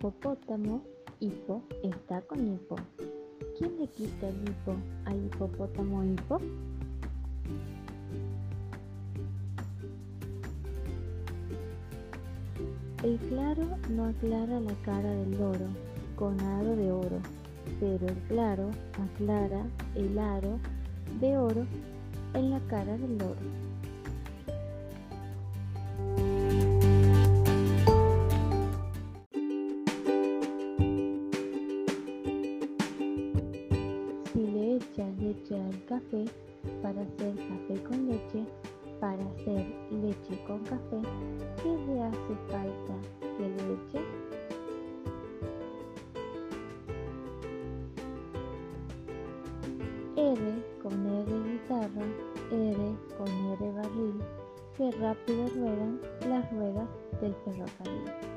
hipopótamo, hipo está con hipo. ¿Quién le quita el hipo al hipopótamo hipo? El claro no aclara la cara del loro con aro de oro, pero el claro aclara el aro de oro en la cara del loro. Al café para hacer café con leche, para hacer leche con café, ¿qué le hace falta de leche? R con R guitarra, R con R barril, que rápido ruedan las ruedas del ferrocarril.